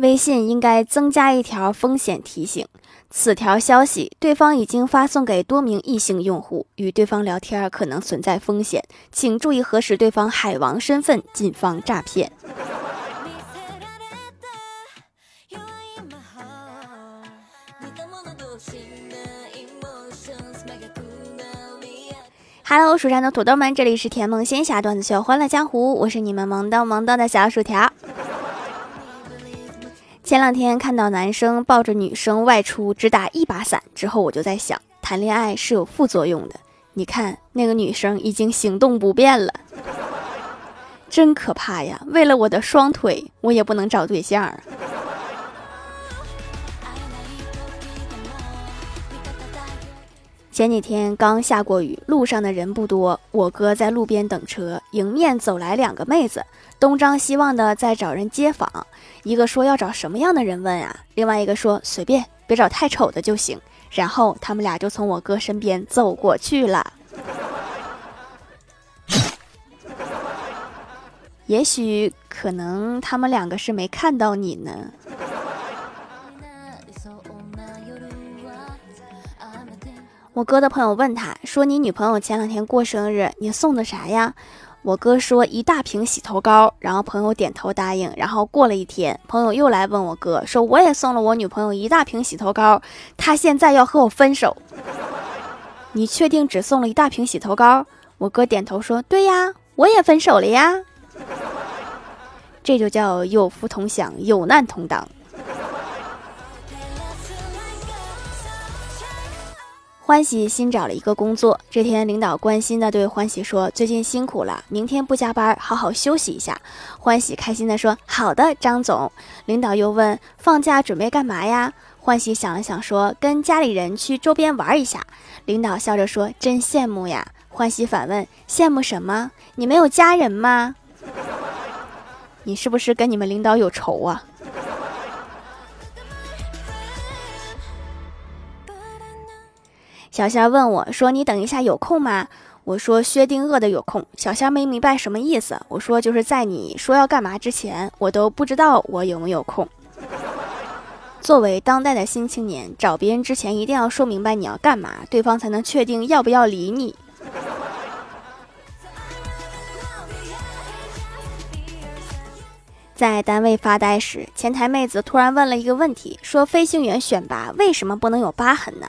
微信应该增加一条风险提醒。此条消息对方已经发送给多名异性用户，与对方聊天可能存在风险，请注意核实对方海王身份，谨防诈骗。Hello，蜀山的土豆们，这里是甜梦仙侠段子秀欢乐江湖，我是你们萌逗萌逗的小薯条。前两天看到男生抱着女生外出只打一把伞之后，我就在想，谈恋爱是有副作用的。你看那个女生已经行动不便了，真可怕呀！为了我的双腿，我也不能找对象。前几天刚下过雨，路上的人不多，我哥在路边等车，迎面走来两个妹子，东张西望的在找人接访。一个说要找什么样的人问啊？另外一个说随便，别找太丑的就行。然后他们俩就从我哥身边走过去了。也许可能他们两个是没看到你呢。我哥的朋友问他说：“你女朋友前两天过生日，你送的啥呀？”我哥说一大瓶洗头膏，然后朋友点头答应。然后过了一天，朋友又来问我哥说：“我也送了我女朋友一大瓶洗头膏，她现在要和我分手。”你确定只送了一大瓶洗头膏？我哥点头说：“对呀，我也分手了呀。”这就叫有福同享，有难同当。欢喜新找了一个工作，这天领导关心的对欢喜说：“最近辛苦了，明天不加班，好好休息一下。”欢喜开心的说：“好的，张总。”领导又问：“放假准备干嘛呀？”欢喜想了想说：“跟家里人去周边玩一下。”领导笑着说：“真羡慕呀。”欢喜反问：“羡慕什么？你没有家人吗？你是不是跟你们领导有仇啊？”小仙问我说：“你等一下有空吗？”我说：“薛定谔的有空。”小仙没明白什么意思。我说：“就是在你说要干嘛之前，我都不知道我有没有空。”作为当代的新青年，找别人之前一定要说明白你要干嘛，对方才能确定要不要理你。在单位发呆时，前台妹子突然问了一个问题，说：“飞行员选拔为什么不能有疤痕呢？”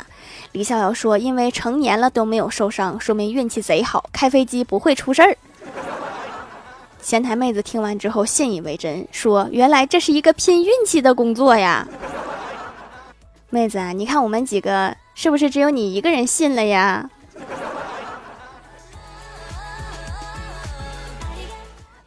李逍遥说：“因为成年了都没有受伤，说明运气贼好，开飞机不会出事儿。”前台妹子听完之后信以为真，说：“原来这是一个拼运气的工作呀！”妹子啊，你看我们几个是不是只有你一个人信了呀？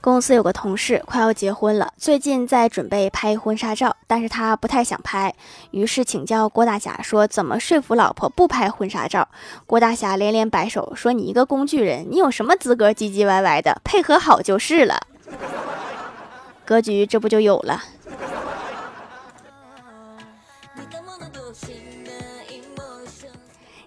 公司有个同事快要结婚了，最近在准备拍婚纱照，但是他不太想拍，于是请教郭大侠说怎么说服老婆不拍婚纱照。郭大侠连连摆手说：“你一个工具人，你有什么资格唧唧歪歪的？配合好就是了。”格局这不就有了。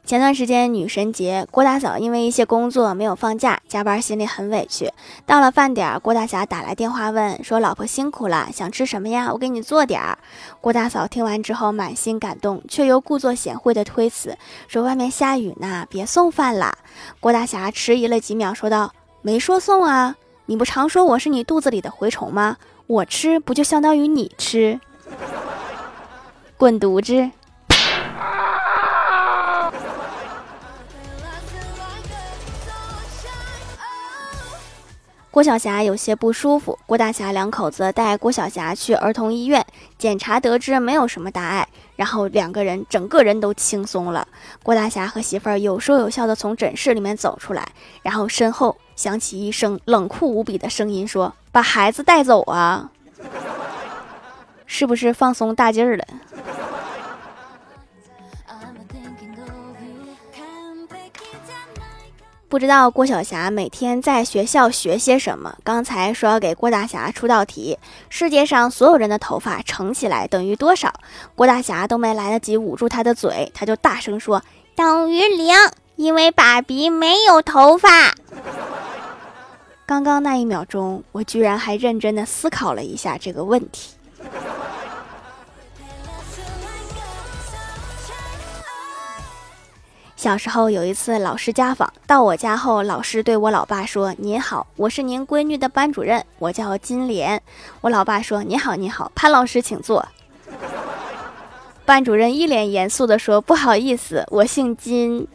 前段时间女神节，郭大嫂因为一些工作没有放假，加班心里很委屈。到了饭点，郭大侠打来电话问说：“老婆辛苦了，想吃什么呀？我给你做点儿。”郭大嫂听完之后满心感动，却又故作贤惠的推辞说：“外面下雨呢，别送饭了。”郭大侠迟疑了几秒，说道：“没说送啊，你不常说我是你肚子里的蛔虫吗？我吃不就相当于你吃？滚犊子！”郭晓霞有些不舒服，郭大侠两口子带郭晓霞去儿童医院检查，得知没有什么大碍，然后两个人整个人都轻松了。郭大侠和媳妇儿有说有笑的从诊室里面走出来，然后身后响起一声冷酷无比的声音，说：“把孩子带走啊！”是不是放松大劲儿了？不知道郭晓霞每天在学校学些什么？刚才说要给郭大侠出道题：世界上所有人的头发乘起来等于多少？郭大侠都没来得及捂住他的嘴，他就大声说：“等于零，因为爸比没有头发。”刚刚那一秒钟，我居然还认真的思考了一下这个问题。小时候有一次老师家访，到我家后，老师对我老爸说：“您好，我是您闺女的班主任，我叫金莲。”我老爸说：“你好，你好，潘老师请坐。”班主任一脸严肃地说：“不好意思，我姓金。”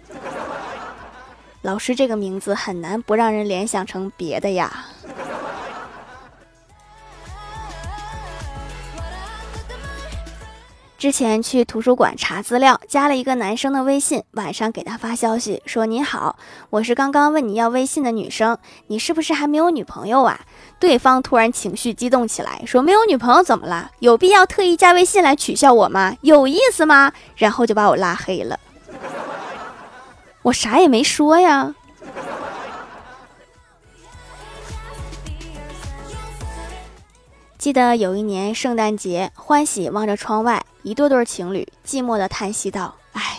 老师这个名字很难不让人联想成别的呀。之前去图书馆查资料，加了一个男生的微信，晚上给他发消息说：“你好，我是刚刚问你要微信的女生，你是不是还没有女朋友啊？”对方突然情绪激动起来，说：“没有女朋友怎么了？有必要特意加微信来取笑我吗？有意思吗？”然后就把我拉黑了。我啥也没说呀。记得有一年圣诞节，欢喜望着窗外，一对对情侣寂寞的叹息道：“哎，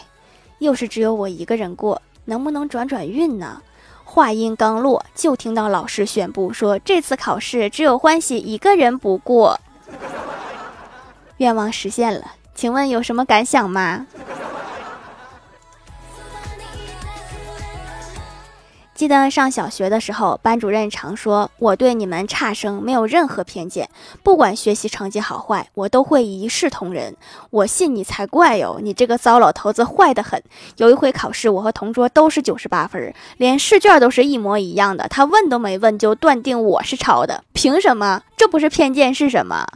又是只有我一个人过，能不能转转运呢？”话音刚落，就听到老师宣布说：“这次考试只有欢喜一个人不过。”愿望实现了，请问有什么感想吗？记得上小学的时候，班主任常说：“我对你们差生没有任何偏见，不管学习成绩好坏，我都会一视同仁。”我信你才怪哟！你这个糟老头子坏得很。有一回考试，我和同桌都是九十八分，连试卷都是一模一样的，他问都没问就断定我是抄的，凭什么？这不是偏见是什么？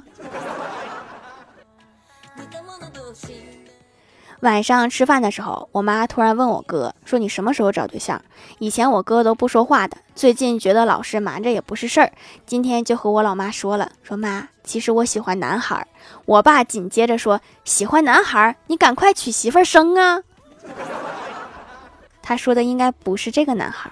晚上吃饭的时候，我妈突然问我哥说：“你什么时候找对象？”以前我哥都不说话的，最近觉得老是瞒着也不是事儿，今天就和我老妈说了：“说妈，其实我喜欢男孩。”我爸紧接着说：“喜欢男孩，你赶快娶媳妇生啊！” 他说的应该不是这个男孩。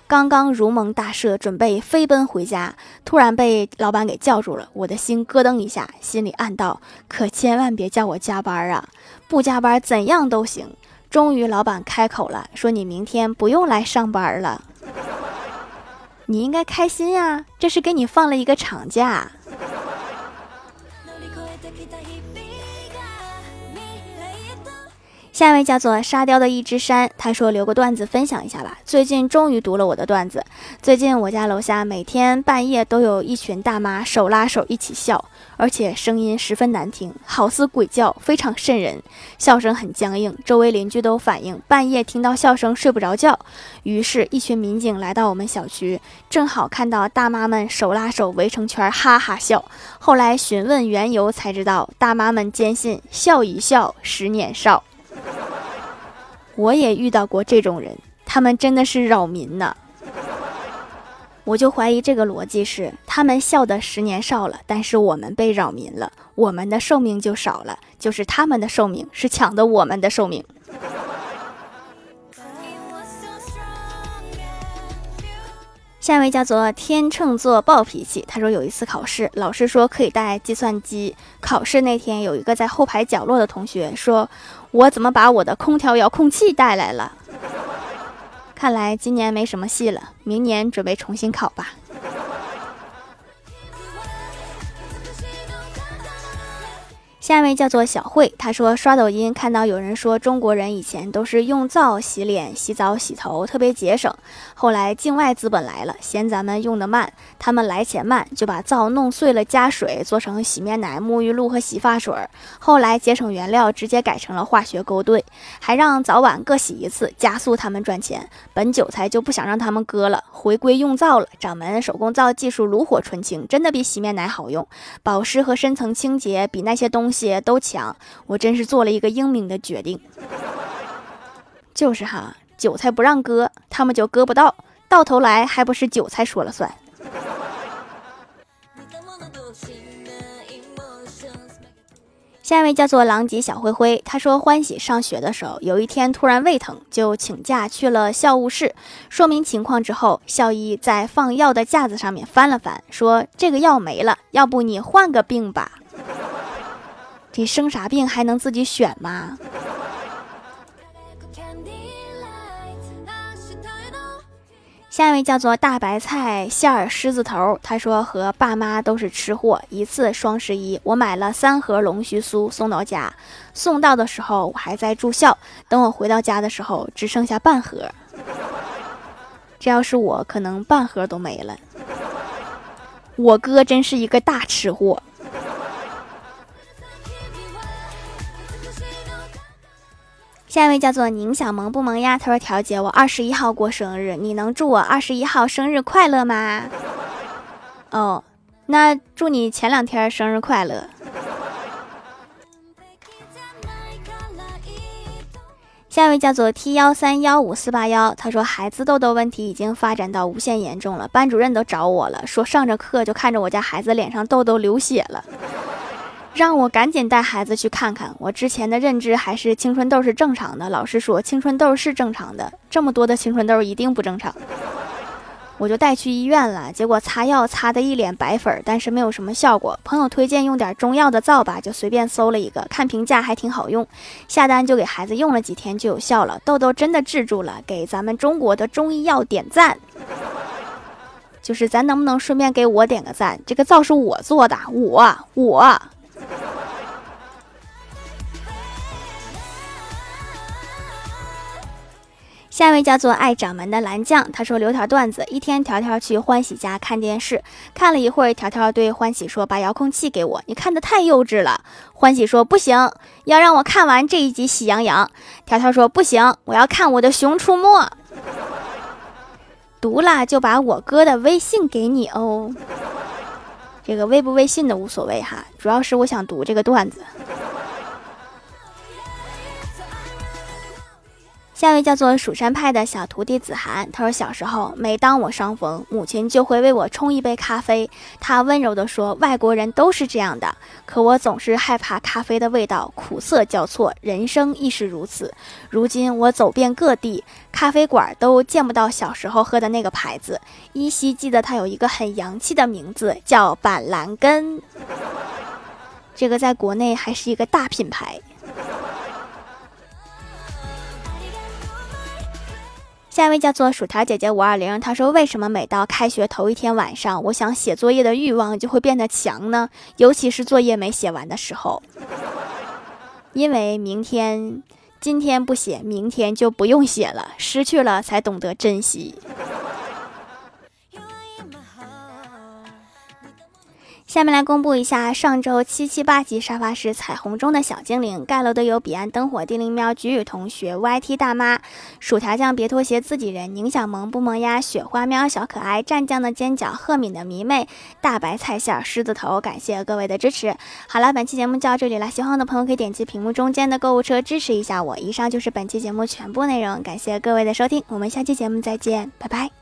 刚刚如蒙大赦，准备飞奔回家，突然被老板给叫住了。我的心咯噔一下，心里暗道：可千万别叫我加班啊！不加班怎样都行。终于，老板开口了，说：“你明天不用来上班了。”你应该开心呀，这是给你放了一个长假。下一位叫做沙雕的一只山，他说留个段子分享一下吧。最近终于读了我的段子。最近我家楼下每天半夜都有一群大妈手拉手一起笑，而且声音十分难听，好似鬼叫，非常瘆人，笑声很僵硬。周围邻居都反映半夜听到笑声睡不着觉。于是，一群民警来到我们小区，正好看到大妈们手拉手围成圈哈哈笑。后来询问缘由才知道，大妈们坚信笑一笑十年少。我也遇到过这种人，他们真的是扰民呢。我就怀疑这个逻辑是，他们笑的十年少了，但是我们被扰民了，我们的寿命就少了，就是他们的寿命是抢的我们的寿命。下一位叫做天秤座暴脾气，他说有一次考试，老师说可以带计算机。考试那天，有一个在后排角落的同学说：“我怎么把我的空调遥控器带来了？”看来今年没什么戏了，明年准备重新考吧。下一位叫做小慧，她说刷抖音看到有人说中国人以前都是用皂洗脸、洗澡、洗头，特别节省。后来境外资本来了，嫌咱们用的慢，他们来钱慢，就把皂弄碎了加水做成洗面奶、沐浴露和洗发水。后来节省原料，直接改成了化学勾兑，还让早晚各洗一次，加速他们赚钱。本韭菜就不想让他们割了，回归用皂了。掌门手工皂技术炉火纯青，真的比洗面奶好用，保湿和深层清洁比那些东。些都强，我真是做了一个英明的决定。就是哈，韭菜不让割，他们就割不到，到头来还不是韭菜说了算。下一位叫做狼藉小灰灰，他说欢喜上学的时候，有一天突然胃疼，就请假去了校务室，说明情况之后，校医在放药的架子上面翻了翻，说这个药没了，要不你换个病吧？这生啥病还能自己选吗？下一位叫做大白菜馅儿狮子头，他说和爸妈都是吃货。一次双十一，我买了三盒龙须酥送到家，送到的时候我还在住校，等我回到家的时候只剩下半盒。这要是我，可能半盒都没了。我哥真是一个大吃货。下一位叫做宁小萌不萌呀？他说：“调姐，我二十一号过生日，你能祝我二十一号生日快乐吗？”哦，那祝你前两天生日快乐。下一位叫做 T 幺三幺五四八幺，他说：“孩子痘痘问题已经发展到无限严重了，班主任都找我了，说上着课就看着我家孩子脸上痘痘流血了。”让我赶紧带孩子去看看。我之前的认知还是青春痘是正常的，老师说青春痘是正常的，这么多的青春痘一定不正常。我就带去医院了，结果擦药擦的一脸白粉，但是没有什么效果。朋友推荐用点中药的皂吧，就随便搜了一个，看评价还挺好用，下单就给孩子用了几天就有效了，痘痘真的治住了，给咱们中国的中医药点赞。就是咱能不能顺便给我点个赞？这个皂是我做的，我我。下一位叫做爱掌门的蓝酱，他说留条段子：一天，条条去欢喜家看电视，看了一会儿，条条对欢喜说：“把遥控器给我，你看的太幼稚了。”欢喜说：“不行，要让我看完这一集《喜羊羊》。”条条说：“不行，我要看我的《熊出没》。”读了就把我哥的微信给你哦，这个微不微信的无所谓哈，主要是我想读这个段子。下一位叫做蜀山派的小徒弟子涵，他说：“小时候，每当我伤风，母亲就会为我冲一杯咖啡。他温柔地说：‘外国人都是这样的。’可我总是害怕咖啡的味道苦涩交错，人生亦是如此。如今我走遍各地，咖啡馆都见不到小时候喝的那个牌子，依稀记得它有一个很洋气的名字，叫板蓝根。这个在国内还是一个大品牌。”下一位叫做薯条姐姐五二零，她说：“为什么每到开学头一天晚上，我想写作业的欲望就会变得强呢？尤其是作业没写完的时候，因为明天、今天不写，明天就不用写了，失去了才懂得珍惜。”下面来公布一下上周七七八级沙发是彩虹中的小精灵盖楼的有彼岸灯火、地灵喵、菊雨同学、YT 大妈、薯条酱、别拖鞋、自己人、宁小萌不萌呀、雪花喵、小可爱、蘸酱的尖角、赫敏的迷妹、大白菜馅、狮子头，感谢各位的支持。好了，本期节目就到这里了，喜欢我的朋友可以点击屏幕中间的购物车支持一下我。以上就是本期节目全部内容，感谢各位的收听，我们下期节目再见，拜拜。